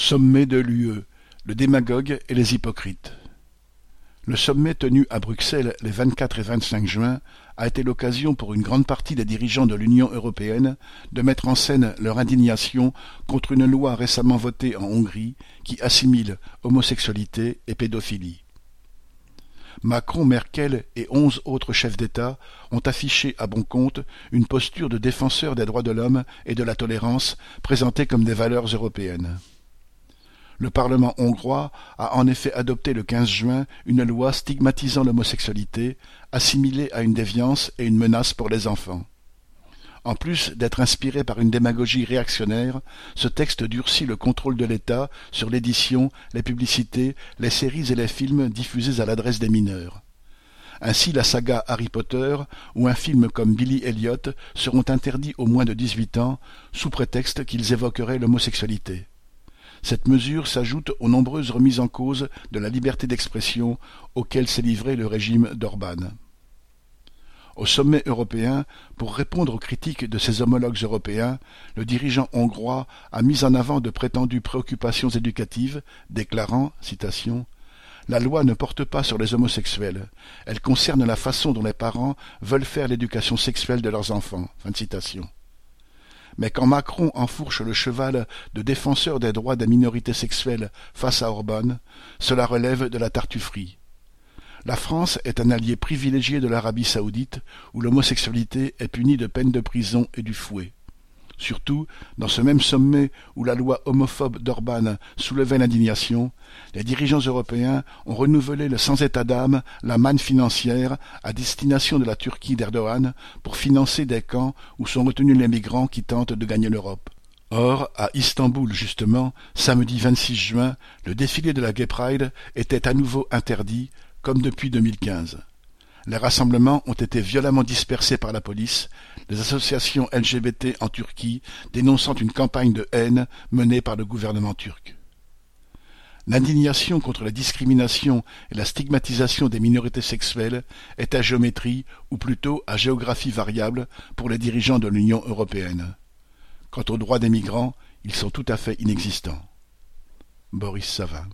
Sommet de l'UE, le démagogue et les hypocrites. Le sommet tenu à Bruxelles les 24 et 25 juin a été l'occasion pour une grande partie des dirigeants de l'Union européenne de mettre en scène leur indignation contre une loi récemment votée en Hongrie qui assimile homosexualité et pédophilie. Macron, Merkel et onze autres chefs d'État ont affiché à bon compte une posture de défenseur des droits de l'homme et de la tolérance présentée comme des valeurs européennes. Le Parlement hongrois a en effet adopté le 15 juin une loi stigmatisant l'homosexualité, assimilée à une déviance et une menace pour les enfants. En plus d'être inspiré par une démagogie réactionnaire, ce texte durcit le contrôle de l'État sur l'édition, les publicités, les séries et les films diffusés à l'adresse des mineurs. Ainsi la saga Harry Potter ou un film comme Billy Elliot seront interdits aux moins de dix-huit ans, sous prétexte qu'ils évoqueraient l'homosexualité. Cette mesure s'ajoute aux nombreuses remises en cause de la liberté d'expression auxquelles s'est livré le régime d'Orban. Au sommet européen, pour répondre aux critiques de ses homologues européens, le dirigeant hongrois a mis en avant de prétendues préoccupations éducatives, déclarant La loi ne porte pas sur les homosexuels, elle concerne la façon dont les parents veulent faire l'éducation sexuelle de leurs enfants. Mais quand Macron enfourche le cheval de défenseur des droits des minorités sexuelles face à Orban, cela relève de la tartufferie. La France est un allié privilégié de l'Arabie saoudite, où l'homosexualité est punie de peine de prison et du fouet. Surtout, dans ce même sommet où la loi homophobe d'Orban soulevait l'indignation, les dirigeants européens ont renouvelé le sans état d'âme la manne financière à destination de la Turquie d'Erdogan pour financer des camps où sont retenus les migrants qui tentent de gagner l'Europe. Or, à Istanbul justement, samedi 26 juin, le défilé de la Gay Pride était à nouveau interdit, comme depuis 2015. Les rassemblements ont été violemment dispersés par la police, les associations LGBT en Turquie dénonçant une campagne de haine menée par le gouvernement turc. L'indignation contre la discrimination et la stigmatisation des minorités sexuelles est à géométrie, ou plutôt à géographie variable, pour les dirigeants de l'Union européenne. Quant aux droits des migrants, ils sont tout à fait inexistants. Boris Savin